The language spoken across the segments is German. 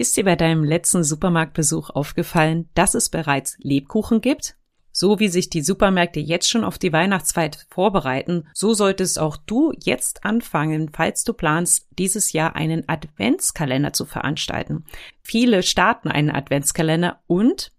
Ist dir bei deinem letzten Supermarktbesuch aufgefallen, dass es bereits Lebkuchen gibt? So wie sich die Supermärkte jetzt schon auf die Weihnachtszeit vorbereiten, so solltest auch du jetzt anfangen, falls du planst, dieses Jahr einen Adventskalender zu veranstalten. Viele starten einen Adventskalender und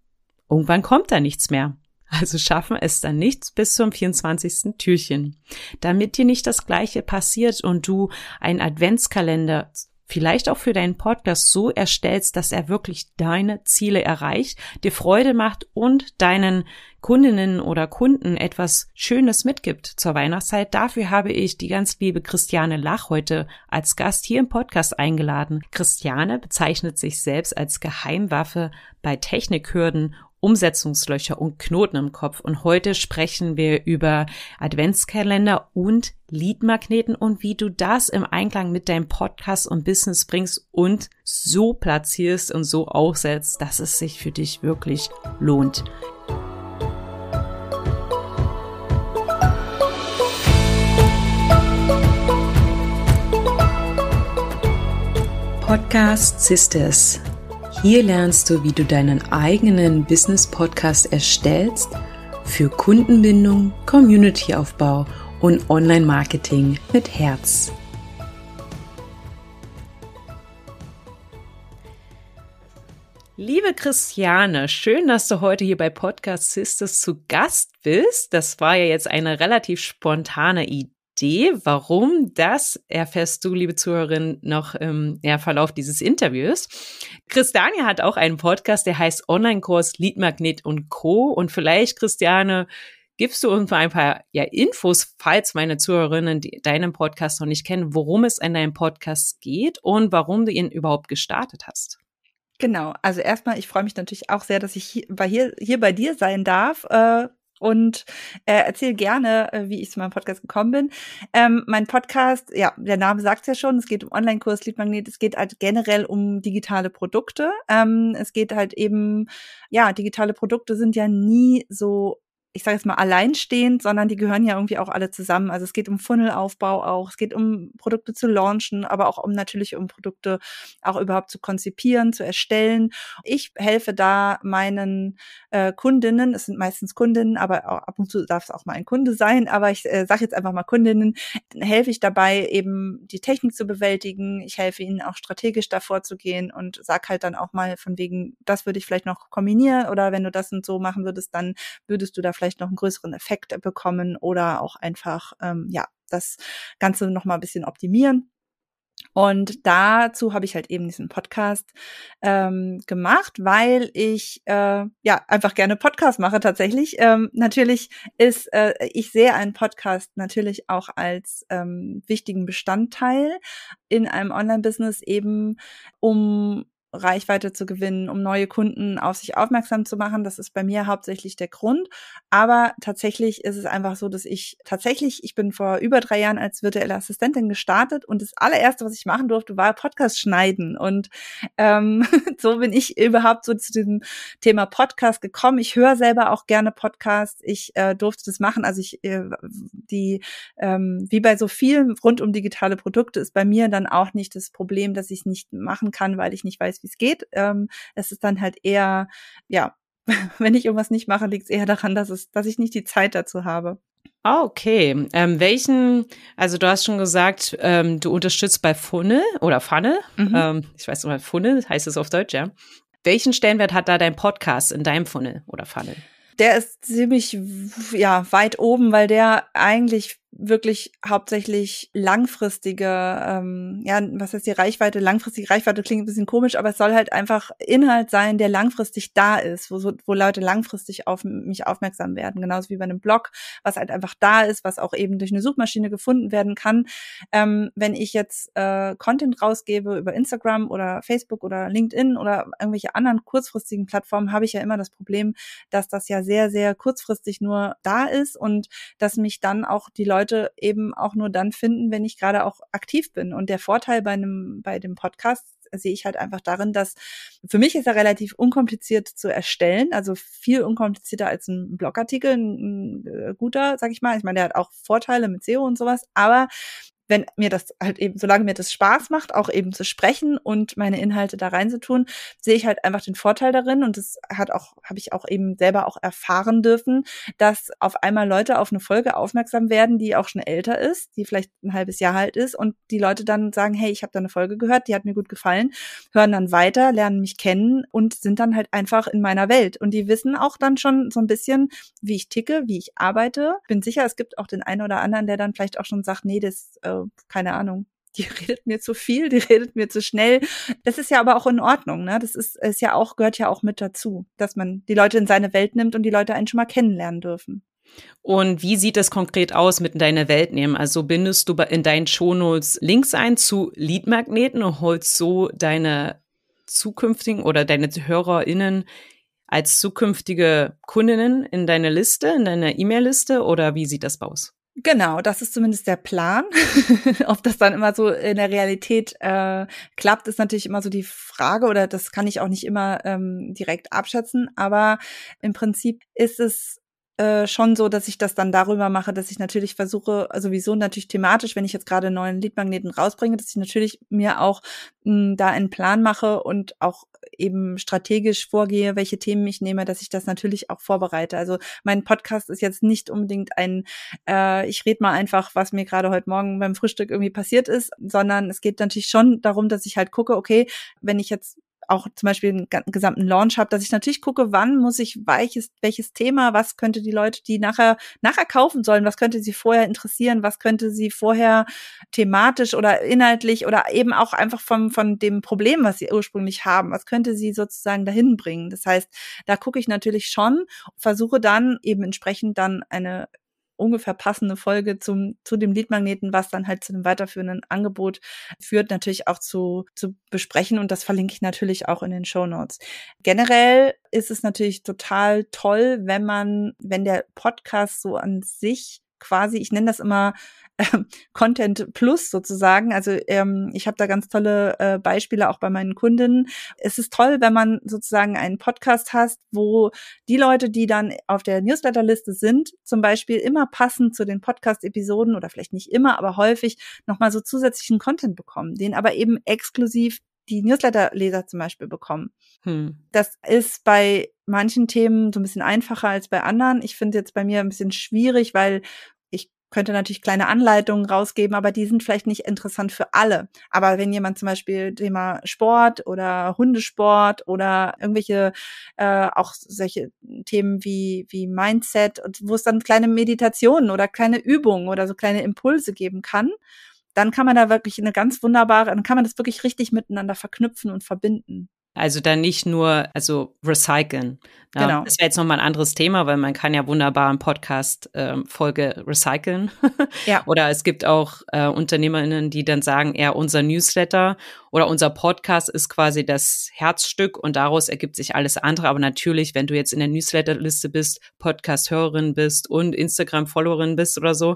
irgendwann kommt da nichts mehr. Also schaffen es dann nichts bis zum 24. Türchen. Damit dir nicht das Gleiche passiert und du einen Adventskalender vielleicht auch für deinen Podcast so erstellst, dass er wirklich deine Ziele erreicht, dir Freude macht und deinen Kundinnen oder Kunden etwas Schönes mitgibt zur Weihnachtszeit. Dafür habe ich die ganz liebe Christiane Lach heute als Gast hier im Podcast eingeladen. Christiane bezeichnet sich selbst als Geheimwaffe bei Technikhürden Umsetzungslöcher und Knoten im Kopf. Und heute sprechen wir über Adventskalender und Leadmagneten und wie du das im Einklang mit deinem Podcast und Business bringst und so platzierst und so aufsetzt, dass es sich für dich wirklich lohnt. Podcast Sisters hier lernst du, wie du deinen eigenen Business-Podcast erstellst für Kundenbindung, Community-Aufbau und Online-Marketing mit Herz. Liebe Christiane, schön, dass du heute hier bei Podcast Sisters zu Gast bist. Das war ja jetzt eine relativ spontane Idee Idee. Warum? Das erfährst du, liebe Zuhörerin, noch im ja, Verlauf dieses Interviews. Christiane hat auch einen Podcast, der heißt Online-Kurs Leadmagnet und Co. Und vielleicht, Christiane, gibst du uns mal ein paar ja, Infos, falls meine Zuhörerinnen deinen Podcast noch nicht kennen, worum es in deinem Podcast geht und warum du ihn überhaupt gestartet hast. Genau, also erstmal, ich freue mich natürlich auch sehr, dass ich hier bei, hier, hier bei dir sein darf. Äh, und äh, erzähle gerne, äh, wie ich zu meinem Podcast gekommen bin. Ähm, mein Podcast, ja, der Name sagt ja schon, es geht um Online-Kurs, Leadmagnet, es geht halt generell um digitale Produkte. Ähm, es geht halt eben, ja, digitale Produkte sind ja nie so ich sage jetzt mal alleinstehend, sondern die gehören ja irgendwie auch alle zusammen. Also es geht um Funnelaufbau auch, es geht um Produkte zu launchen, aber auch um natürlich um Produkte auch überhaupt zu konzipieren, zu erstellen. Ich helfe da meinen äh, Kundinnen, es sind meistens Kundinnen, aber auch, ab und zu darf es auch mal ein Kunde sein, aber ich äh, sage jetzt einfach mal Kundinnen, helfe ich dabei eben die Technik zu bewältigen. Ich helfe ihnen auch strategisch davor zu gehen und sag halt dann auch mal von wegen, das würde ich vielleicht noch kombinieren oder wenn du das und so machen würdest, dann würdest du da vielleicht noch einen größeren Effekt bekommen oder auch einfach, ähm, ja, das Ganze noch mal ein bisschen optimieren. Und dazu habe ich halt eben diesen Podcast ähm, gemacht, weil ich äh, ja einfach gerne Podcast mache tatsächlich. Ähm, natürlich ist äh, ich sehe einen Podcast natürlich auch als ähm, wichtigen Bestandteil in einem Online-Business eben, um Reichweite zu gewinnen, um neue Kunden auf sich aufmerksam zu machen. Das ist bei mir hauptsächlich der Grund. Aber tatsächlich ist es einfach so, dass ich tatsächlich, ich bin vor über drei Jahren als virtuelle Assistentin gestartet und das allererste, was ich machen durfte, war Podcast schneiden. Und ähm, so bin ich überhaupt so zu diesem Thema Podcast gekommen. Ich höre selber auch gerne Podcasts. Ich äh, durfte das machen. Also ich, äh, die, ähm, wie bei so vielen rund um digitale Produkte ist bei mir dann auch nicht das Problem, dass ich es nicht machen kann, weil ich nicht weiß, weiß, wie es geht. Ähm, es ist dann halt eher, ja, wenn ich irgendwas nicht mache, liegt es eher daran, dass es, dass ich nicht die Zeit dazu habe. Ah, okay. Ähm, welchen, also du hast schon gesagt, ähm, du unterstützt bei Funnel oder Funnel. Mhm. Ähm, ich weiß nicht mal, Funnel heißt es auf Deutsch, ja. Welchen Stellenwert hat da dein Podcast in deinem Funnel oder Funnel? Der ist ziemlich ja weit oben, weil der eigentlich wirklich hauptsächlich langfristige, ähm, ja, was heißt die Reichweite? Langfristige Reichweite klingt ein bisschen komisch, aber es soll halt einfach Inhalt sein, der langfristig da ist, wo, wo Leute langfristig auf mich aufmerksam werden. Genauso wie bei einem Blog, was halt einfach da ist, was auch eben durch eine Suchmaschine gefunden werden kann. Ähm, wenn ich jetzt äh, Content rausgebe über Instagram oder Facebook oder LinkedIn oder irgendwelche anderen kurzfristigen Plattformen, habe ich ja immer das Problem, dass das ja sehr, sehr kurzfristig nur da ist und dass mich dann auch die Leute Leute eben auch nur dann finden, wenn ich gerade auch aktiv bin. Und der Vorteil bei einem, bei dem Podcast sehe ich halt einfach darin, dass für mich ist er relativ unkompliziert zu erstellen, also viel unkomplizierter als ein Blogartikel, ein, ein äh, guter, sag ich mal. Ich meine, der hat auch Vorteile mit SEO und sowas, aber wenn mir das halt eben, solange mir das Spaß macht, auch eben zu sprechen und meine Inhalte da reinzutun, sehe ich halt einfach den Vorteil darin und das hat auch, habe ich auch eben selber auch erfahren dürfen, dass auf einmal Leute auf eine Folge aufmerksam werden, die auch schon älter ist, die vielleicht ein halbes Jahr alt ist und die Leute dann sagen, hey, ich habe da eine Folge gehört, die hat mir gut gefallen, hören dann weiter, lernen mich kennen und sind dann halt einfach in meiner Welt und die wissen auch dann schon so ein bisschen, wie ich ticke, wie ich arbeite. Bin sicher, es gibt auch den einen oder anderen, der dann vielleicht auch schon sagt, nee, das äh, keine Ahnung, die redet mir zu viel, die redet mir zu schnell. Das ist ja aber auch in Ordnung, ne? Das ist, ist ja auch, gehört ja auch mit dazu, dass man die Leute in seine Welt nimmt und die Leute einen schon mal kennenlernen dürfen. Und wie sieht es konkret aus mit in deine Welt nehmen? Also bindest du in deinen Shownotes Links ein zu Leadmagneten und holst so deine zukünftigen oder deine HörerInnen als zukünftige Kundinnen in deine Liste, in deine E-Mail-Liste oder wie sieht das aus? Genau, das ist zumindest der Plan. Ob das dann immer so in der Realität äh, klappt, ist natürlich immer so die Frage oder das kann ich auch nicht immer ähm, direkt abschätzen. Aber im Prinzip ist es äh, schon so, dass ich das dann darüber mache, dass ich natürlich versuche, sowieso natürlich thematisch, wenn ich jetzt gerade neuen Leadmagneten rausbringe, dass ich natürlich mir auch mh, hm, da einen Plan mache und auch eben strategisch vorgehe, welche Themen ich nehme, dass ich das natürlich auch vorbereite. Also mein Podcast ist jetzt nicht unbedingt ein, äh, ich rede mal einfach, was mir gerade heute Morgen beim Frühstück irgendwie passiert ist, sondern es geht natürlich schon darum, dass ich halt gucke, okay, wenn ich jetzt auch zum Beispiel einen gesamten Launch habe, dass ich natürlich gucke, wann muss ich welches, welches Thema, was könnte die Leute, die nachher, nachher kaufen sollen, was könnte sie vorher interessieren, was könnte sie vorher thematisch oder inhaltlich oder eben auch einfach vom, von dem Problem, was sie ursprünglich haben, was könnte sie sozusagen dahin bringen. Das heißt, da gucke ich natürlich schon, versuche dann eben entsprechend dann eine ungefähr passende Folge zum, zu dem Leadmagneten, was dann halt zu einem weiterführenden Angebot führt, natürlich auch zu, zu besprechen. Und das verlinke ich natürlich auch in den Show Notes. Generell ist es natürlich total toll, wenn man, wenn der Podcast so an sich quasi, ich nenne das immer ähm, Content Plus sozusagen. Also ähm, ich habe da ganz tolle äh, Beispiele auch bei meinen Kundinnen. Es ist toll, wenn man sozusagen einen Podcast hast, wo die Leute, die dann auf der Newsletterliste sind, zum Beispiel immer passend zu den Podcast-Episoden oder vielleicht nicht immer, aber häufig nochmal so zusätzlichen Content bekommen, den aber eben exklusiv die Newsletter-Leser zum Beispiel bekommen. Hm. Das ist bei manchen Themen so ein bisschen einfacher als bei anderen. Ich finde jetzt bei mir ein bisschen schwierig, weil könnte natürlich kleine Anleitungen rausgeben, aber die sind vielleicht nicht interessant für alle. Aber wenn jemand zum Beispiel Thema Sport oder Hundesport oder irgendwelche äh, auch solche Themen wie wie Mindset, wo es dann kleine Meditationen oder kleine Übungen oder so kleine Impulse geben kann, dann kann man da wirklich eine ganz wunderbare, dann kann man das wirklich richtig miteinander verknüpfen und verbinden. Also dann nicht nur, also recyceln. Ja, genau. Das wäre jetzt nochmal ein anderes Thema, weil man kann ja wunderbar einen Podcast-Folge ähm, recyceln. ja. Oder es gibt auch äh, UnternehmerInnen, die dann sagen, ja, unser Newsletter oder unser Podcast ist quasi das Herzstück und daraus ergibt sich alles andere. Aber natürlich, wenn du jetzt in der Newsletterliste bist, Podcast-Hörerin bist und Instagram-Followerin bist oder so,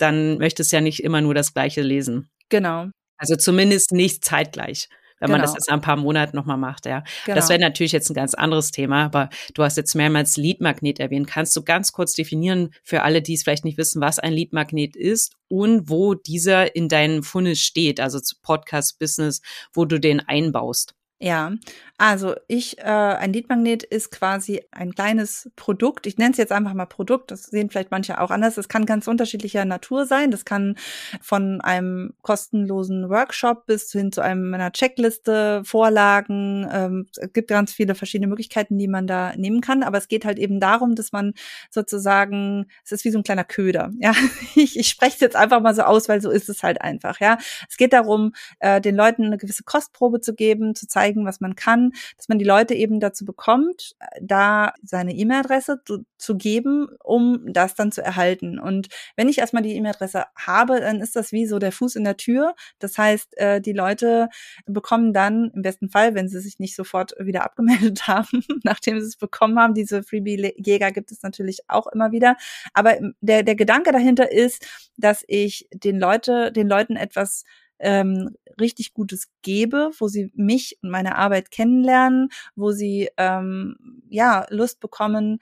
dann möchtest du ja nicht immer nur das Gleiche lesen. Genau. Also zumindest nicht zeitgleich wenn genau. man das genau. jetzt ein paar Monaten nochmal macht, ja. Genau. Das wäre natürlich jetzt ein ganz anderes Thema, aber du hast jetzt mehrmals Leadmagnet erwähnt. Kannst du ganz kurz definieren für alle, die es vielleicht nicht wissen, was ein Leadmagnet ist und wo dieser in deinem Funnel steht, also zu Podcast Business, wo du den einbaust? Ja, also ich, äh, ein Leadmagnet ist quasi ein kleines Produkt. Ich nenne es jetzt einfach mal Produkt. Das sehen vielleicht manche auch anders. Das kann ganz unterschiedlicher Natur sein. Das kann von einem kostenlosen Workshop bis hin zu einem, einer Checkliste, Vorlagen. Ähm, es gibt ganz viele verschiedene Möglichkeiten, die man da nehmen kann. Aber es geht halt eben darum, dass man sozusagen, es ist wie so ein kleiner Köder. Ja, ich, ich spreche es jetzt einfach mal so aus, weil so ist es halt einfach. Ja, es geht darum, äh, den Leuten eine gewisse Kostprobe zu geben, zu zeigen zeigen, was man kann, dass man die Leute eben dazu bekommt, da seine E-Mail-Adresse zu, zu geben, um das dann zu erhalten. Und wenn ich erstmal die E-Mail-Adresse habe, dann ist das wie so der Fuß in der Tür. Das heißt, äh, die Leute bekommen dann im besten Fall, wenn sie sich nicht sofort wieder abgemeldet haben, nachdem sie es bekommen haben, diese Freebie-Jäger gibt es natürlich auch immer wieder. Aber der, der Gedanke dahinter ist, dass ich den Leute, den Leuten etwas ähm, richtig Gutes gebe, wo sie mich und meine Arbeit kennenlernen, wo sie ähm, ja Lust bekommen,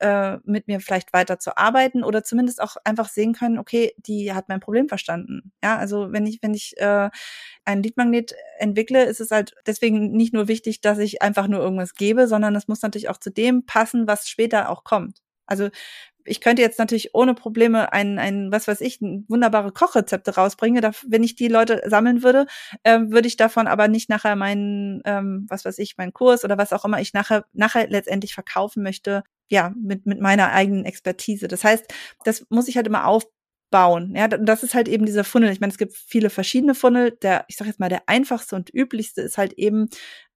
äh, mit mir vielleicht weiter zu arbeiten oder zumindest auch einfach sehen können, okay, die hat mein Problem verstanden. Ja, also wenn ich wenn ich äh, einen Leadmagnet entwickle, ist es halt deswegen nicht nur wichtig, dass ich einfach nur irgendwas gebe, sondern es muss natürlich auch zu dem passen, was später auch kommt. Also ich könnte jetzt natürlich ohne Probleme ein, ein was weiß ich, wunderbare Kochrezepte rausbringen. Wenn ich die Leute sammeln würde, äh, würde ich davon aber nicht nachher meinen, ähm, was weiß ich, meinen Kurs oder was auch immer ich nachher, nachher letztendlich verkaufen möchte, ja, mit, mit meiner eigenen Expertise. Das heißt, das muss ich halt immer aufbauen. Ja, das ist halt eben dieser Funnel. Ich meine, es gibt viele verschiedene Funnel. Der, ich sage jetzt mal, der einfachste und üblichste ist halt eben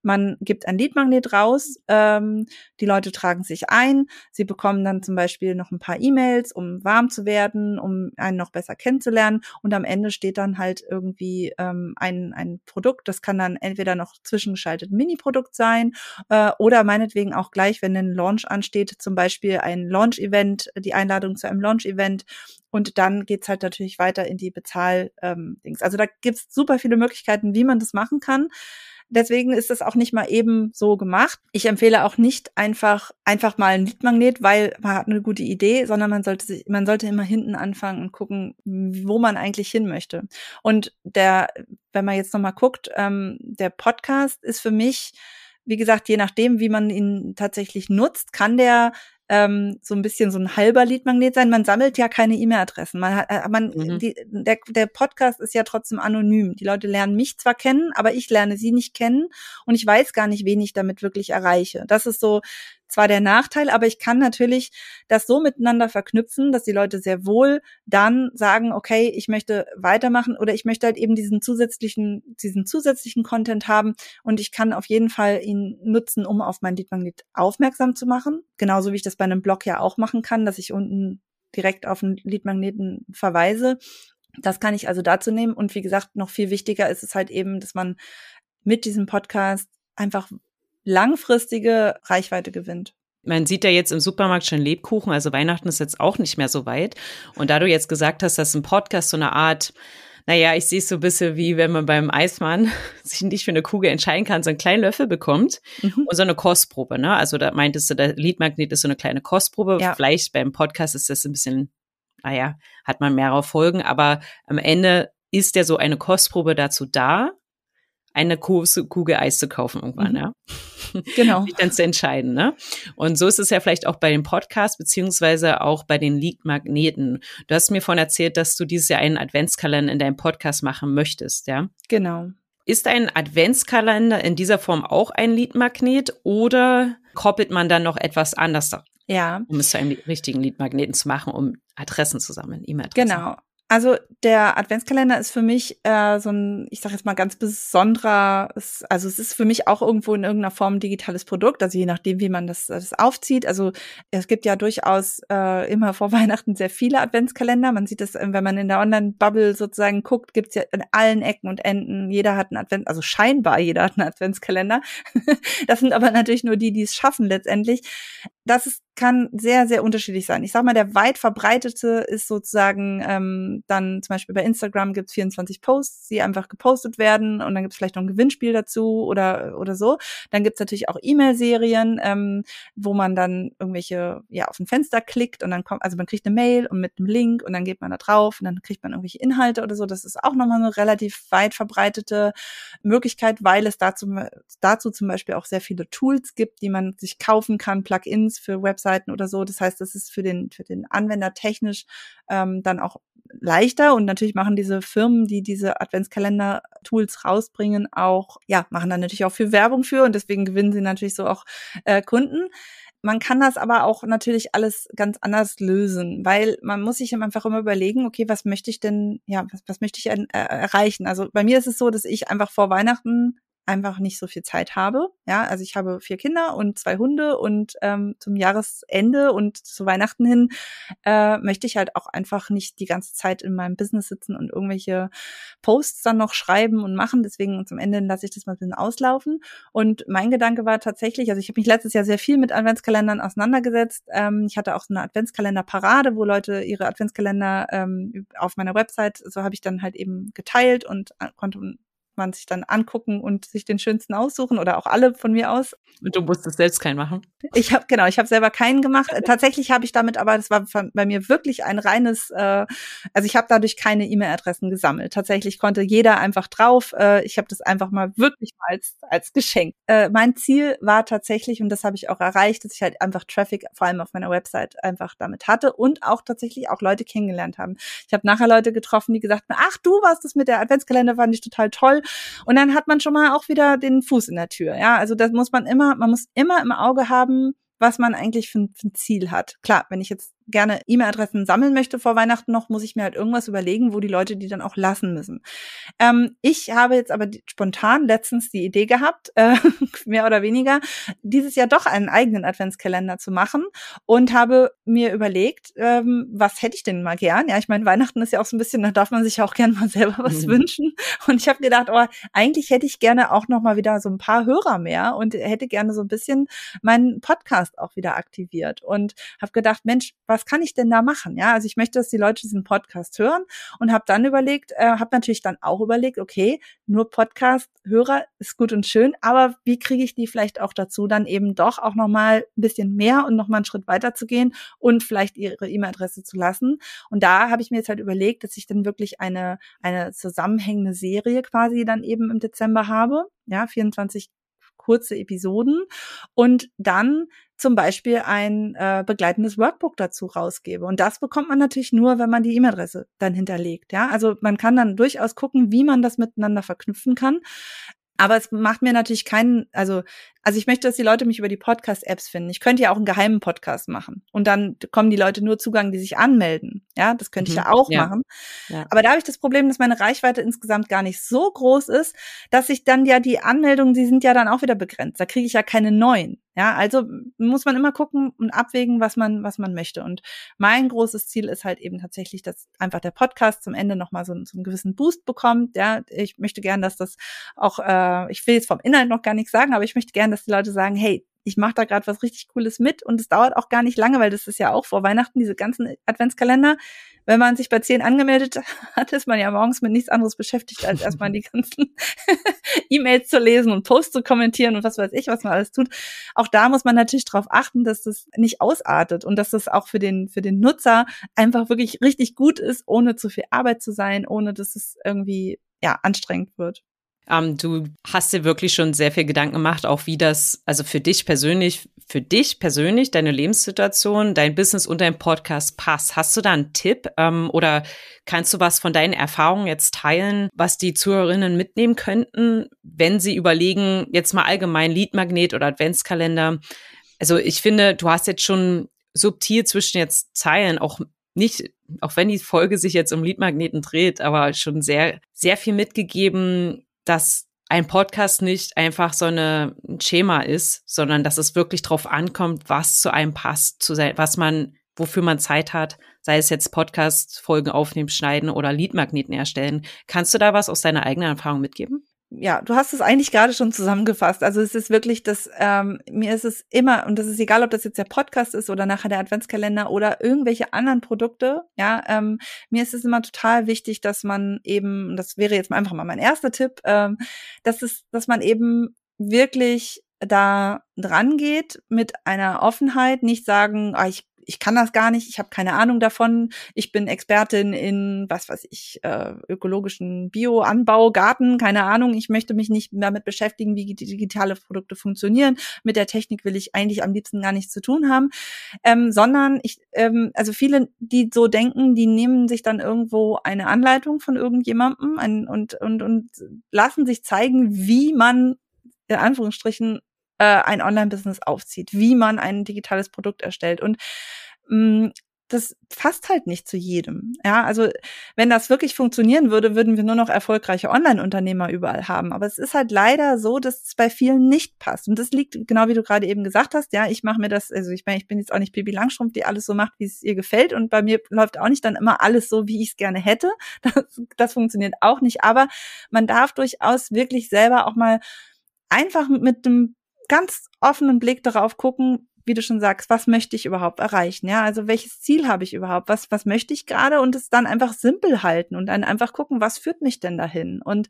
man gibt ein Leadmagnet raus, ähm, die Leute tragen sich ein, sie bekommen dann zum Beispiel noch ein paar E-Mails, um warm zu werden, um einen noch besser kennenzulernen und am Ende steht dann halt irgendwie ähm, ein, ein Produkt, das kann dann entweder noch zwischengeschaltet ein Mini-Produkt sein äh, oder meinetwegen auch gleich, wenn ein Launch ansteht, zum Beispiel ein Launch-Event, die Einladung zu einem Launch-Event und dann geht's halt natürlich weiter in die Bezahl-Dings. Ähm, also da gibt's super viele Möglichkeiten, wie man das machen kann. Deswegen ist es auch nicht mal eben so gemacht. Ich empfehle auch nicht einfach, einfach mal ein Leadmagnet, weil man hat eine gute Idee, sondern man sollte sich, man sollte immer hinten anfangen und gucken, wo man eigentlich hin möchte. Und der, wenn man jetzt nochmal guckt, ähm, der Podcast ist für mich, wie gesagt, je nachdem, wie man ihn tatsächlich nutzt, kann der ähm, so ein bisschen so ein halber Leadmagnet sein. Man sammelt ja keine E-Mail-Adressen. Man hat, äh, man, mhm. die, der, der Podcast ist ja trotzdem anonym. Die Leute lernen mich zwar kennen, aber ich lerne sie nicht kennen und ich weiß gar nicht, wen ich damit wirklich erreiche. Das ist so zwar der Nachteil, aber ich kann natürlich das so miteinander verknüpfen, dass die Leute sehr wohl dann sagen, okay, ich möchte weitermachen oder ich möchte halt eben diesen zusätzlichen, diesen zusätzlichen Content haben und ich kann auf jeden Fall ihn nutzen, um auf mein Leadmagnet aufmerksam zu machen. Genauso wie ich das bei einem Blog ja auch machen kann, dass ich unten direkt auf einen Leadmagneten verweise. Das kann ich also dazu nehmen. Und wie gesagt, noch viel wichtiger ist es halt eben, dass man mit diesem Podcast einfach langfristige Reichweite gewinnt. Man sieht ja jetzt im Supermarkt schon Lebkuchen, also Weihnachten ist jetzt auch nicht mehr so weit. Und da du jetzt gesagt hast, dass ein Podcast so eine Art, naja, ich sehe es so ein bisschen wie wenn man beim Eismann sich nicht für eine Kugel entscheiden kann, so einen kleinen Löffel bekommt mhm. und so eine Kostprobe, ne? Also da meintest du, der Leadmagnet ist so eine kleine Kostprobe. Ja. Vielleicht beim Podcast ist das ein bisschen, naja, hat man mehrere Folgen, aber am Ende ist ja so eine Kostprobe dazu da, eine Kugel Eis zu kaufen irgendwann, mhm. ja. Genau. Sich dann zu entscheiden, ne? Und so ist es ja vielleicht auch bei den Podcasts, beziehungsweise auch bei den Lead-Magneten. Du hast mir vorhin erzählt, dass du dieses Jahr einen Adventskalender in deinem Podcast machen möchtest, ja? Genau. Ist ein Adventskalender in dieser Form auch ein Lead-Magnet oder koppelt man dann noch etwas anders ja. um es zu einem richtigen Lead-Magneten zu machen, um Adressen zu sammeln, E-Mail-Adressen. Genau. Also der Adventskalender ist für mich äh, so ein, ich sage jetzt mal ganz besonderer, also es ist für mich auch irgendwo in irgendeiner Form ein digitales Produkt, also je nachdem, wie man das, das aufzieht. Also es gibt ja durchaus äh, immer vor Weihnachten sehr viele Adventskalender. Man sieht das, wenn man in der Online-Bubble sozusagen guckt, gibt's ja in allen Ecken und Enden, jeder hat einen Advent, also scheinbar jeder hat einen Adventskalender. das sind aber natürlich nur die, die es schaffen letztendlich das ist, kann sehr, sehr unterschiedlich sein. Ich sag mal, der weit verbreitete ist sozusagen ähm, dann zum Beispiel bei Instagram gibt's 24 Posts, die einfach gepostet werden und dann gibt's vielleicht noch ein Gewinnspiel dazu oder, oder so. Dann gibt's natürlich auch E-Mail-Serien, ähm, wo man dann irgendwelche, ja, auf ein Fenster klickt und dann kommt, also man kriegt eine Mail und mit einem Link und dann geht man da drauf und dann kriegt man irgendwelche Inhalte oder so. Das ist auch nochmal eine relativ weit verbreitete Möglichkeit, weil es dazu, dazu zum Beispiel auch sehr viele Tools gibt, die man sich kaufen kann, Plugins Plugins für Webseiten oder so. Das heißt, das ist für den, für den Anwender technisch ähm, dann auch leichter und natürlich machen diese Firmen, die diese Adventskalender-Tools rausbringen, auch, ja, machen dann natürlich auch viel Werbung für und deswegen gewinnen sie natürlich so auch äh, Kunden. Man kann das aber auch natürlich alles ganz anders lösen, weil man muss sich einfach immer überlegen, okay, was möchte ich denn, ja, was, was möchte ich äh, erreichen? Also bei mir ist es so, dass ich einfach vor Weihnachten einfach nicht so viel Zeit habe. Ja, also ich habe vier Kinder und zwei Hunde und ähm, zum Jahresende und zu Weihnachten hin äh, möchte ich halt auch einfach nicht die ganze Zeit in meinem Business sitzen und irgendwelche Posts dann noch schreiben und machen. Deswegen zum Ende lasse ich das mal ein bisschen auslaufen. Und mein Gedanke war tatsächlich, also ich habe mich letztes Jahr sehr viel mit Adventskalendern auseinandergesetzt. Ähm, ich hatte auch so eine Adventskalender-Parade, wo Leute ihre Adventskalender ähm, auf meiner Website, so habe ich dann halt eben geteilt und äh, konnte man sich dann angucken und sich den schönsten aussuchen oder auch alle von mir aus. Und du musstest selbst keinen machen? Ich habe genau, ich habe selber keinen gemacht. Tatsächlich habe ich damit, aber das war bei mir wirklich ein reines, äh, also ich habe dadurch keine E-Mail-Adressen gesammelt. Tatsächlich konnte jeder einfach drauf. Äh, ich habe das einfach mal wirklich mal als als Geschenk. Äh, mein Ziel war tatsächlich und das habe ich auch erreicht, dass ich halt einfach Traffic vor allem auf meiner Website einfach damit hatte und auch tatsächlich auch Leute kennengelernt haben. Ich habe nachher Leute getroffen, die gesagt haben, ach du warst das mit der Adventskalender, fand ich total toll. Und dann hat man schon mal auch wieder den Fuß in der Tür. Ja, also das muss man immer, man muss immer im Auge haben, was man eigentlich für, für ein Ziel hat. Klar, wenn ich jetzt gerne E-Mail-Adressen sammeln möchte vor Weihnachten noch, muss ich mir halt irgendwas überlegen, wo die Leute die dann auch lassen müssen. Ähm, ich habe jetzt aber spontan letztens die Idee gehabt, äh, mehr oder weniger, dieses Jahr doch einen eigenen Adventskalender zu machen und habe mir überlegt, ähm, was hätte ich denn mal gern? Ja, ich meine, Weihnachten ist ja auch so ein bisschen, da darf man sich auch gerne mal selber was mhm. wünschen. Und ich habe gedacht, oh, eigentlich hätte ich gerne auch noch mal wieder so ein paar Hörer mehr und hätte gerne so ein bisschen meinen Podcast auch wieder aktiviert und habe gedacht, Mensch, was kann ich denn da machen? Ja, also ich möchte, dass die Leute diesen Podcast hören und habe dann überlegt, äh, habe natürlich dann auch überlegt, okay, nur Podcast-Hörer ist gut und schön, aber wie kriege ich die vielleicht auch dazu, dann eben doch auch nochmal ein bisschen mehr und nochmal einen Schritt weiter zu gehen und vielleicht ihre E-Mail-Adresse zu lassen. Und da habe ich mir jetzt halt überlegt, dass ich dann wirklich eine, eine zusammenhängende Serie quasi dann eben im Dezember habe. Ja, 24 kurze Episoden und dann zum Beispiel ein äh, begleitendes Workbook dazu rausgebe. Und das bekommt man natürlich nur, wenn man die E-Mail-Adresse dann hinterlegt. Ja, also man kann dann durchaus gucken, wie man das miteinander verknüpfen kann. Aber es macht mir natürlich keinen, also, also ich möchte, dass die Leute mich über die Podcast-Apps finden. Ich könnte ja auch einen geheimen Podcast machen. Und dann kommen die Leute nur Zugang, die sich anmelden. Ja, das könnte mhm. ich ja auch ja. machen. Ja. Aber da habe ich das Problem, dass meine Reichweite insgesamt gar nicht so groß ist, dass ich dann ja die Anmeldungen, die sind ja dann auch wieder begrenzt. Da kriege ich ja keine neuen. Ja, also muss man immer gucken und abwägen, was man, was man möchte. Und mein großes Ziel ist halt eben tatsächlich, dass einfach der Podcast zum Ende nochmal so, so einen gewissen Boost bekommt. Ja, ich möchte gern, dass das auch, äh, ich will jetzt vom Inhalt noch gar nichts sagen, aber ich möchte gern, dass die Leute sagen, hey, ich mache da gerade was richtig Cooles mit und es dauert auch gar nicht lange, weil das ist ja auch vor Weihnachten, diese ganzen Adventskalender. Wenn man sich bei zehn angemeldet hat, ist man ja morgens mit nichts anderes beschäftigt, als erstmal die ganzen E-Mails zu lesen und Posts zu kommentieren und was weiß ich, was man alles tut. Auch da muss man natürlich darauf achten, dass das nicht ausartet und dass das auch für den, für den Nutzer einfach wirklich richtig gut ist, ohne zu viel Arbeit zu sein, ohne dass es irgendwie ja anstrengend wird. Ähm, du hast dir wirklich schon sehr viel Gedanken gemacht, auch wie das, also für dich persönlich, für dich persönlich, deine Lebenssituation, dein Business und dein Podcast passt. Hast du da einen Tipp ähm, oder kannst du was von deinen Erfahrungen jetzt teilen, was die Zuhörerinnen mitnehmen könnten, wenn sie überlegen, jetzt mal allgemein Leadmagnet oder Adventskalender? Also ich finde, du hast jetzt schon subtil zwischen jetzt Zeilen auch nicht, auch wenn die Folge sich jetzt um Leadmagneten dreht, aber schon sehr, sehr viel mitgegeben, dass ein Podcast nicht einfach so eine, ein Schema ist, sondern dass es wirklich drauf ankommt, was zu einem passt, zu sein, was man, wofür man Zeit hat, sei es jetzt Podcast-Folgen aufnehmen, schneiden oder Leadmagneten erstellen. Kannst du da was aus deiner eigenen Erfahrung mitgeben? Ja, du hast es eigentlich gerade schon zusammengefasst. Also es ist wirklich das, ähm, mir ist es immer, und das ist egal, ob das jetzt der Podcast ist oder nachher der Adventskalender oder irgendwelche anderen Produkte, ja, ähm, mir ist es immer total wichtig, dass man eben, das wäre jetzt einfach mal mein erster Tipp, ähm, dass es, dass man eben wirklich da dran geht mit einer Offenheit, nicht sagen, ah, ich ich kann das gar nicht, ich habe keine Ahnung davon. Ich bin Expertin in, was weiß ich, äh, ökologischen Bioanbau, Garten, keine Ahnung. Ich möchte mich nicht damit beschäftigen, wie digitale Produkte funktionieren. Mit der Technik will ich eigentlich am liebsten gar nichts zu tun haben. Ähm, sondern ich, ähm, also viele, die so denken, die nehmen sich dann irgendwo eine Anleitung von irgendjemandem ein, und, und, und lassen sich zeigen, wie man in Anführungsstrichen äh, ein Online-Business aufzieht, wie man ein digitales Produkt erstellt. Und mh, mm, das passt halt nicht zu jedem. Ja, also wenn das wirklich funktionieren würde, würden wir nur noch erfolgreiche Online-Unternehmer überall haben. Aber es ist halt leider so, dass es bei vielen nicht passt. Und das liegt, genau wie du gerade eben gesagt hast, ja, ich mache mir das, also ich meine, ich bin jetzt auch nicht Bibi Langstrumpf, die alles so macht, wie es ihr gefällt. Und bei mir läuft auch nicht dann immer alles so, wie ich es gerne hätte. Das, das funktioniert auch nicht. Aber man darf durchaus wirklich selber auch mal einfach mit einem ganz offenen Blick darauf gucken, wie du schon sagst, was möchte ich überhaupt erreichen? Ja, also welches Ziel habe ich überhaupt? Was, was möchte ich gerade? Und es dann einfach simpel halten und dann einfach gucken, was führt mich denn dahin? Und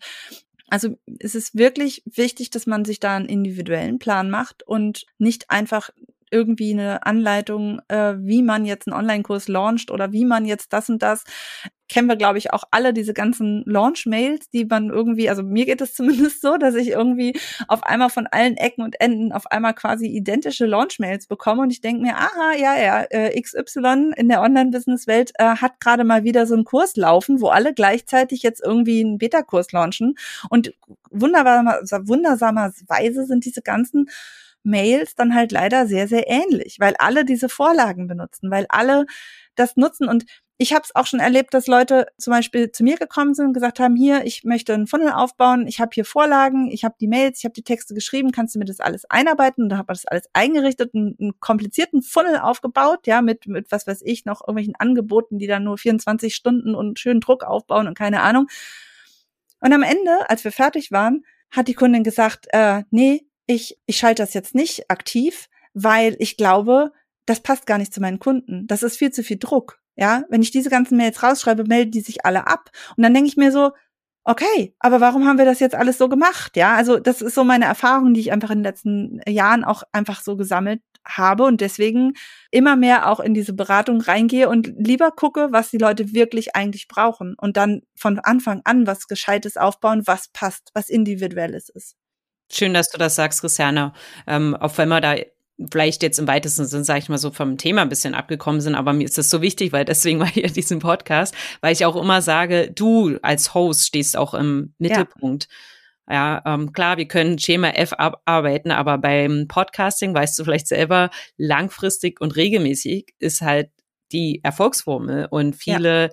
also es ist wirklich wichtig, dass man sich da einen individuellen Plan macht und nicht einfach irgendwie eine Anleitung, äh, wie man jetzt einen Online-Kurs launcht oder wie man jetzt das und das. Kennen wir, glaube ich, auch alle diese ganzen Launch-Mails, die man irgendwie, also mir geht es zumindest so, dass ich irgendwie auf einmal von allen Ecken und Enden auf einmal quasi identische Launch-Mails bekomme und ich denke mir, aha, ja, ja, äh, XY in der Online-Business-Welt äh, hat gerade mal wieder so einen Kurs laufen, wo alle gleichzeitig jetzt irgendwie einen Beta-Kurs launchen und wunderbar, wundersamerweise sind diese ganzen Mails dann halt leider sehr, sehr ähnlich, weil alle diese Vorlagen benutzen, weil alle das nutzen. Und ich habe es auch schon erlebt, dass Leute zum Beispiel zu mir gekommen sind und gesagt haben, hier, ich möchte einen Funnel aufbauen, ich habe hier Vorlagen, ich habe die Mails, ich habe die Texte geschrieben, kannst du mir das alles einarbeiten? Und da habe ich das alles eingerichtet, einen, einen, komplizierten Funnel aufgebaut, ja, mit, mit was weiß ich, noch irgendwelchen Angeboten, die dann nur 24 Stunden und schönen Druck aufbauen und keine Ahnung. Und am Ende, als wir fertig waren, hat die Kundin gesagt, äh, nee, ich, ich schalte das jetzt nicht aktiv, weil ich glaube, das passt gar nicht zu meinen Kunden. Das ist viel zu viel Druck. Ja, wenn ich diese ganzen Mails rausschreibe, melden die sich alle ab. Und dann denke ich mir so, okay, aber warum haben wir das jetzt alles so gemacht? Ja, also das ist so meine Erfahrung, die ich einfach in den letzten Jahren auch einfach so gesammelt habe und deswegen immer mehr auch in diese Beratung reingehe und lieber gucke, was die Leute wirklich eigentlich brauchen und dann von Anfang an was Gescheites aufbauen, was passt, was individuelles ist. Schön, dass du das sagst, Christiane. Ähm, auch wenn wir da vielleicht jetzt im weitesten Sinn, sage ich mal so, vom Thema ein bisschen abgekommen sind, aber mir ist das so wichtig, weil deswegen war hier diesen Podcast, weil ich auch immer sage, du als Host stehst auch im Mittelpunkt. Ja, ja ähm, klar, wir können Schema F arbeiten, aber beim Podcasting, weißt du vielleicht selber, langfristig und regelmäßig ist halt die Erfolgsformel und viele ja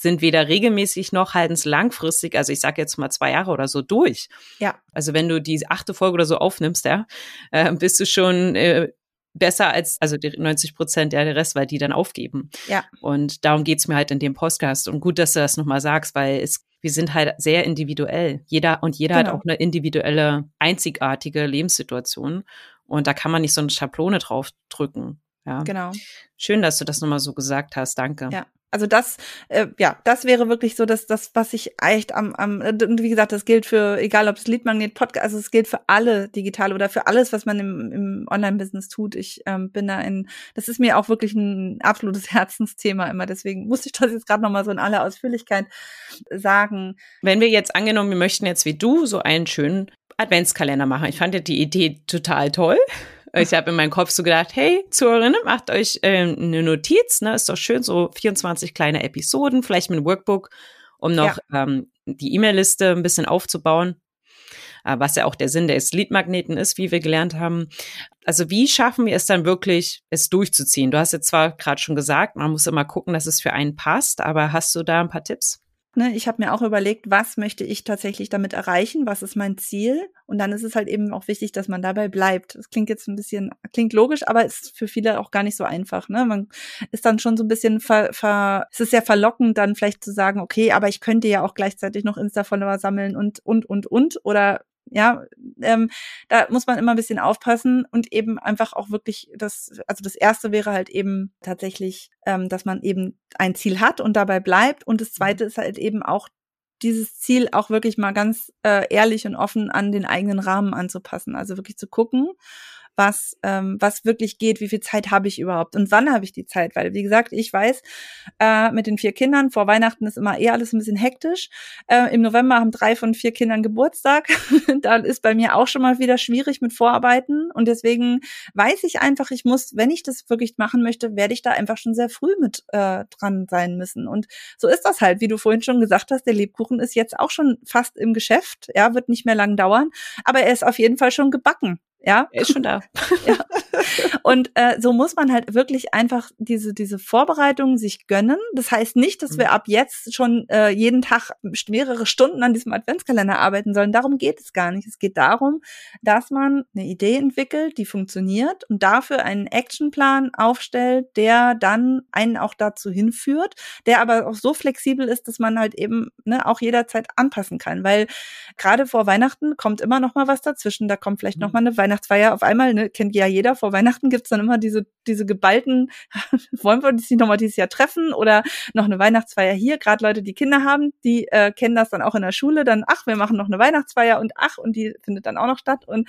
sind weder regelmäßig noch halten langfristig, also ich sage jetzt mal zwei Jahre oder so durch. Ja. Also wenn du die achte Folge oder so aufnimmst, ja, äh, bist du schon äh, besser als, also die 90 Prozent, ja, der Rest, weil die dann aufgeben. Ja. Und darum geht's mir halt in dem Podcast. Und gut, dass du das nochmal sagst, weil es, wir sind halt sehr individuell. Jeder und jeder genau. hat auch eine individuelle, einzigartige Lebenssituation. Und da kann man nicht so eine Schablone drauf drücken. Ja. Genau. Schön, dass du das nochmal so gesagt hast. Danke. Ja. Also das, äh, ja, das wäre wirklich so, dass das, was ich echt am, am, und wie gesagt, das gilt für, egal ob es Leadmagnet, Podcast, also es gilt für alle digital oder für alles, was man im, im Online-Business tut. Ich ähm, bin da in, das ist mir auch wirklich ein absolutes Herzensthema immer. Deswegen muss ich das jetzt gerade nochmal so in aller Ausführlichkeit sagen. Wenn wir jetzt angenommen, wir möchten jetzt wie du so einen schönen Adventskalender machen. Ich fand ja die Idee total toll. Ich habe in meinem Kopf so gedacht, hey, Zuhörerinnen, macht euch äh, eine Notiz, ne? Ist doch schön, so 24 kleine Episoden, vielleicht mit einem Workbook, um noch ja. ähm, die E-Mail-Liste ein bisschen aufzubauen. Äh, was ja auch der Sinn des Leadmagneten ist, wie wir gelernt haben. Also wie schaffen wir es dann wirklich, es durchzuziehen? Du hast jetzt zwar gerade schon gesagt, man muss immer gucken, dass es für einen passt, aber hast du da ein paar Tipps? Ne, ich habe mir auch überlegt, was möchte ich tatsächlich damit erreichen, was ist mein Ziel und dann ist es halt eben auch wichtig, dass man dabei bleibt. Das klingt jetzt ein bisschen, klingt logisch, aber ist für viele auch gar nicht so einfach. Ne? Man ist dann schon so ein bisschen, ver, ver, es ist sehr verlockend, dann vielleicht zu sagen, okay, aber ich könnte ja auch gleichzeitig noch Insta-Follower sammeln und, und, und, und oder ja, ähm, da muss man immer ein bisschen aufpassen und eben einfach auch wirklich das, also das erste wäre halt eben tatsächlich, ähm, dass man eben ein Ziel hat und dabei bleibt. Und das zweite ist halt eben auch dieses Ziel auch wirklich mal ganz äh, ehrlich und offen an den eigenen Rahmen anzupassen. Also wirklich zu gucken, was, ähm, was wirklich geht, wie viel Zeit habe ich überhaupt und wann habe ich die Zeit. Weil, wie gesagt, ich weiß, äh, mit den vier Kindern, vor Weihnachten ist immer eher alles ein bisschen hektisch. Äh, Im November haben drei von vier Kindern Geburtstag. da ist bei mir auch schon mal wieder schwierig mit Vorarbeiten. Und deswegen weiß ich einfach, ich muss, wenn ich das wirklich machen möchte, werde ich da einfach schon sehr früh mit äh, dran sein müssen. Und so ist das halt, wie du vorhin schon gesagt hast, der Lebkuchen ist jetzt auch schon fast im Geschäft. Ja, wird nicht mehr lang dauern, aber er ist auf jeden Fall schon gebacken. Ja. Er ist schon da. ja. Und äh, so muss man halt wirklich einfach diese, diese Vorbereitung sich gönnen. Das heißt nicht, dass wir mhm. ab jetzt schon äh, jeden Tag mehrere Stunden an diesem Adventskalender arbeiten sollen. Darum geht es gar nicht. Es geht darum, dass man eine Idee entwickelt, die funktioniert und dafür einen Actionplan aufstellt, der dann einen auch dazu hinführt, der aber auch so flexibel ist, dass man halt eben ne, auch jederzeit anpassen kann. Weil gerade vor Weihnachten kommt immer noch mal was dazwischen. Da kommt vielleicht noch mhm. mal eine Weihnachtsfeier auf einmal, ne, kennt ja jeder, vor Weihnachten gibt's dann immer diese, diese geballten, wollen wir uns nicht nochmal dieses Jahr treffen oder noch eine Weihnachtsfeier hier. Gerade Leute, die Kinder haben, die äh, kennen das dann auch in der Schule, dann, ach, wir machen noch eine Weihnachtsfeier und ach, und die findet dann auch noch statt. Und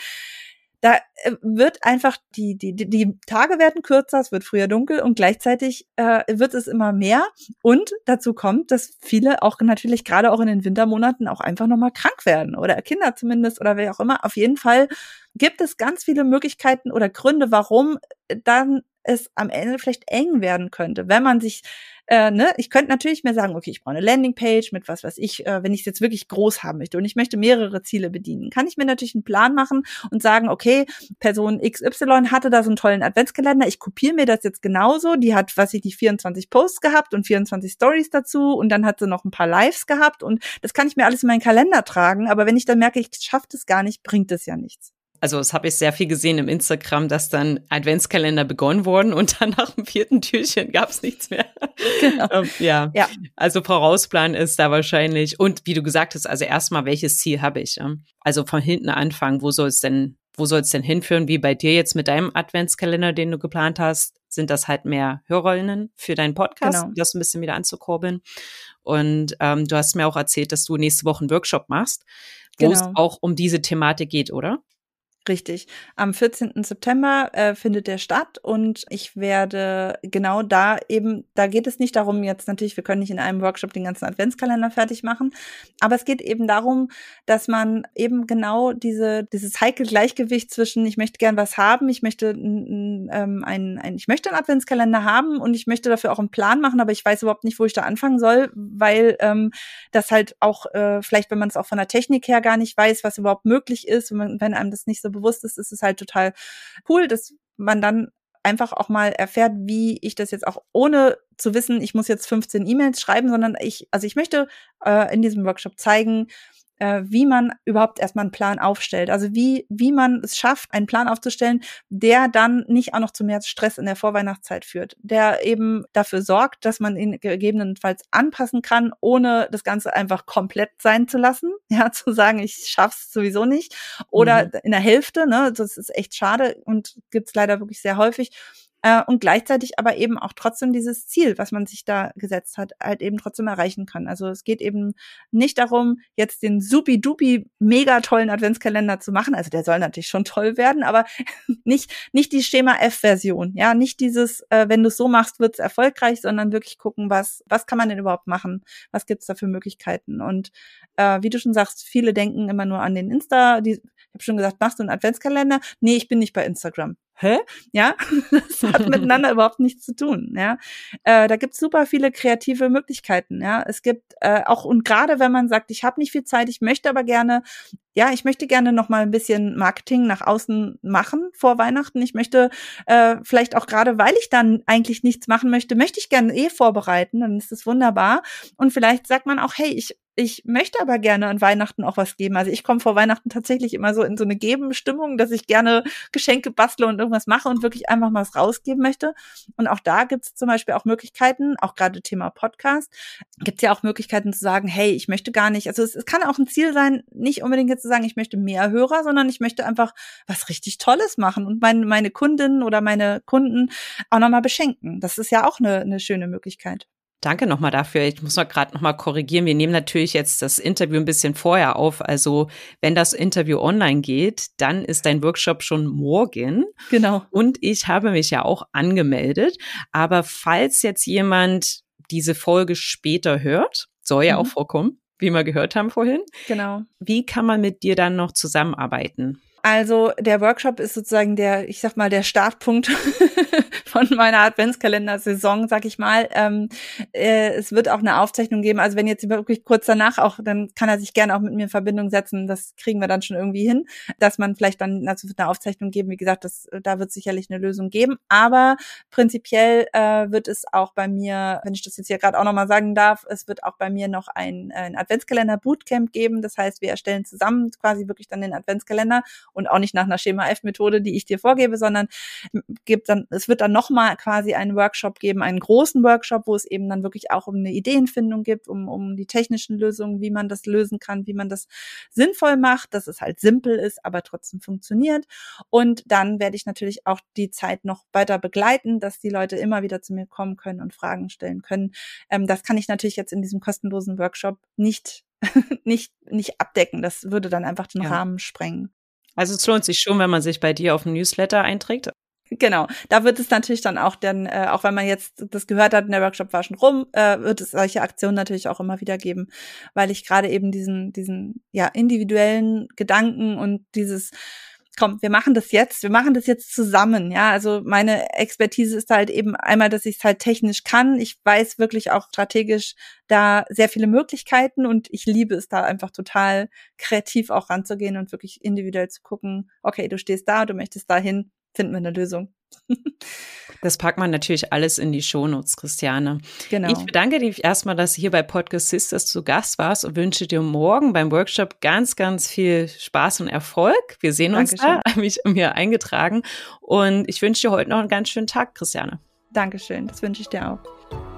da äh, wird einfach die, die, die, Tage werden kürzer, es wird früher dunkel und gleichzeitig äh, wird es immer mehr. Und dazu kommt, dass viele auch natürlich gerade auch in den Wintermonaten auch einfach nochmal krank werden oder Kinder zumindest oder wer auch immer. Auf jeden Fall gibt es ganz viele Möglichkeiten oder Gründe, warum dann es am Ende vielleicht eng werden könnte, wenn man sich äh, ne, ich könnte natürlich mir sagen, okay, ich brauche eine Landingpage mit was was ich, äh, wenn ich es jetzt wirklich groß haben möchte und ich möchte mehrere Ziele bedienen, kann ich mir natürlich einen Plan machen und sagen, okay, Person XY hatte da so einen tollen Adventskalender, ich kopiere mir das jetzt genauso, die hat, was ich nicht, 24 Posts gehabt und 24 Stories dazu und dann hat sie noch ein paar Lives gehabt und das kann ich mir alles in meinen Kalender tragen, aber wenn ich dann merke, ich schaffe das gar nicht, bringt es ja nichts also das habe ich sehr viel gesehen im Instagram, dass dann Adventskalender begonnen wurden und dann nach dem vierten Türchen gab es nichts mehr. Genau. ähm, ja. ja, also Vorausplan ist da wahrscheinlich und wie du gesagt hast, also erstmal welches Ziel habe ich? Also von hinten anfangen, wo soll es denn, wo soll es denn hinführen? Wie bei dir jetzt mit deinem Adventskalender, den du geplant hast, sind das halt mehr Hörerinnen für deinen Podcast, genau. das ein bisschen wieder anzukurbeln. Und ähm, du hast mir auch erzählt, dass du nächste Woche einen Workshop machst, wo genau. es auch um diese Thematik geht, oder? Richtig. Am 14. September äh, findet der statt und ich werde genau da eben, da geht es nicht darum, jetzt natürlich, wir können nicht in einem Workshop den ganzen Adventskalender fertig machen, aber es geht eben darum, dass man eben genau diese, dieses heikle Gleichgewicht zwischen, ich möchte gern was haben, ich möchte ähm, ein, ein, ich möchte einen Adventskalender haben und ich möchte dafür auch einen Plan machen, aber ich weiß überhaupt nicht, wo ich da anfangen soll, weil ähm, das halt auch, äh, vielleicht, wenn man es auch von der Technik her gar nicht weiß, was überhaupt möglich ist, wenn, wenn einem das nicht so bewusst ist, ist es halt total cool, dass man dann einfach auch mal erfährt, wie ich das jetzt auch ohne zu wissen, ich muss jetzt 15 E-Mails schreiben, sondern ich, also ich möchte äh, in diesem Workshop zeigen, äh, wie man überhaupt erstmal einen Plan aufstellt. Also wie, wie man es schafft, einen Plan aufzustellen, der dann nicht auch noch zu mehr Stress in der Vorweihnachtszeit führt, der eben dafür sorgt, dass man ihn gegebenenfalls anpassen kann, ohne das Ganze einfach komplett sein zu lassen. Ja, zu sagen, ich schaff's sowieso nicht. Oder mhm. in der Hälfte, ne, das ist echt schade und gibt's leider wirklich sehr häufig äh, und gleichzeitig aber eben auch trotzdem dieses Ziel, was man sich da gesetzt hat, halt eben trotzdem erreichen kann. Also es geht eben nicht darum, jetzt den supi-dupi mega tollen Adventskalender zu machen. Also der soll natürlich schon toll werden, aber nicht, nicht die Schema F-Version. Ja, nicht dieses, äh, wenn du es so machst, wird es erfolgreich, sondern wirklich gucken, was, was kann man denn überhaupt machen? Was gibt's da für Möglichkeiten? Und äh, wie du schon sagst, viele denken immer nur an den Insta, die, ich habe schon gesagt, machst du einen Adventskalender? Nee, ich bin nicht bei Instagram hä? Ja, das hat miteinander überhaupt nichts zu tun. Ja, äh, da gibt's super viele kreative Möglichkeiten. Ja, es gibt äh, auch und gerade wenn man sagt, ich habe nicht viel Zeit, ich möchte aber gerne, ja, ich möchte gerne noch mal ein bisschen Marketing nach außen machen vor Weihnachten. Ich möchte äh, vielleicht auch gerade, weil ich dann eigentlich nichts machen möchte, möchte ich gerne eh vorbereiten. Dann ist das wunderbar. Und vielleicht sagt man auch, hey, ich ich möchte aber gerne an Weihnachten auch was geben. Also ich komme vor Weihnachten tatsächlich immer so in so eine Geben-Stimmung, dass ich gerne Geschenke bastle und irgendwas mache und wirklich einfach mal was rausgeben möchte. Und auch da gibt es zum Beispiel auch Möglichkeiten, auch gerade Thema Podcast, gibt es ja auch Möglichkeiten zu sagen, hey, ich möchte gar nicht, also es, es kann auch ein Ziel sein, nicht unbedingt jetzt zu sagen, ich möchte mehr Hörer, sondern ich möchte einfach was richtig Tolles machen und mein, meine Kundinnen oder meine Kunden auch nochmal beschenken. Das ist ja auch eine, eine schöne Möglichkeit. Danke nochmal dafür. Ich muss noch gerade nochmal korrigieren. Wir nehmen natürlich jetzt das Interview ein bisschen vorher auf. Also wenn das Interview online geht, dann ist dein Workshop schon morgen. Genau. Und ich habe mich ja auch angemeldet. Aber falls jetzt jemand diese Folge später hört, soll ja mhm. auch vorkommen, wie wir gehört haben vorhin. Genau. Wie kann man mit dir dann noch zusammenarbeiten? Also der Workshop ist sozusagen der, ich sag mal, der Startpunkt von meiner Adventskalender-Saison, sag ich mal. Ähm, äh, es wird auch eine Aufzeichnung geben. Also wenn jetzt wirklich kurz danach auch, dann kann er sich gerne auch mit mir in Verbindung setzen. Das kriegen wir dann schon irgendwie hin, dass man vielleicht dann also eine Aufzeichnung geben. Wie gesagt, das, da wird sicherlich eine Lösung geben. Aber prinzipiell äh, wird es auch bei mir, wenn ich das jetzt hier gerade auch nochmal sagen darf, es wird auch bei mir noch ein, ein Adventskalender-Bootcamp geben. Das heißt, wir erstellen zusammen quasi wirklich dann den Adventskalender und auch nicht nach einer Schema F-Methode, die ich dir vorgebe, sondern gibt dann, es wird dann nochmal quasi einen Workshop geben, einen großen Workshop, wo es eben dann wirklich auch um eine Ideenfindung gibt, um, um die technischen Lösungen, wie man das lösen kann, wie man das sinnvoll macht, dass es halt simpel ist, aber trotzdem funktioniert. Und dann werde ich natürlich auch die Zeit noch weiter begleiten, dass die Leute immer wieder zu mir kommen können und Fragen stellen können. Ähm, das kann ich natürlich jetzt in diesem kostenlosen Workshop nicht nicht, nicht abdecken. Das würde dann einfach den ja. Rahmen sprengen. Also es lohnt sich schon, wenn man sich bei dir auf ein Newsletter einträgt. Genau, da wird es natürlich dann auch dann, äh, auch wenn man jetzt das gehört hat, der Workshop war schon rum, äh, wird es solche Aktionen natürlich auch immer wieder geben, weil ich gerade eben diesen, diesen ja individuellen Gedanken und dieses komm, wir machen das jetzt, wir machen das jetzt zusammen, ja. Also meine Expertise ist halt eben einmal, dass ich es halt technisch kann. Ich weiß wirklich auch strategisch da sehr viele Möglichkeiten und ich liebe es da einfach total kreativ auch ranzugehen und wirklich individuell zu gucken, okay, du stehst da, du möchtest dahin, finden wir eine Lösung. Das packt man natürlich alles in die Shownotes, Christiane. Genau. Ich bedanke dich erstmal, dass du hier bei Podcast Sisters zu Gast warst und wünsche dir morgen beim Workshop ganz, ganz viel Spaß und Erfolg. Wir sehen uns Dankeschön. da, habe mich mir eingetragen. Und ich wünsche dir heute noch einen ganz schönen Tag, Christiane. Dankeschön, das wünsche ich dir auch.